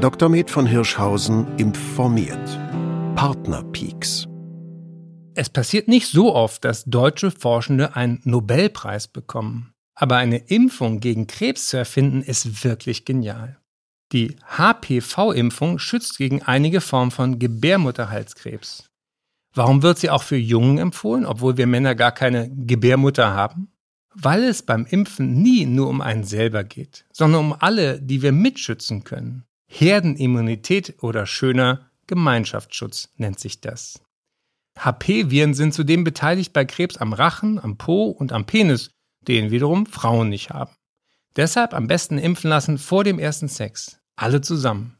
Dr. Med von Hirschhausen informiert. Partnerpeaks. Es passiert nicht so oft, dass deutsche Forschende einen Nobelpreis bekommen. Aber eine Impfung gegen Krebs zu erfinden, ist wirklich genial. Die HPV-Impfung schützt gegen einige Formen von Gebärmutterhalskrebs. Warum wird sie auch für Jungen empfohlen, obwohl wir Männer gar keine Gebärmutter haben? Weil es beim Impfen nie nur um einen selber geht, sondern um alle, die wir mitschützen können. Herdenimmunität oder schöner Gemeinschaftsschutz nennt sich das. HP-Viren sind zudem beteiligt bei Krebs am Rachen, am Po und am Penis, den wiederum Frauen nicht haben. Deshalb am besten impfen lassen vor dem ersten Sex. Alle zusammen.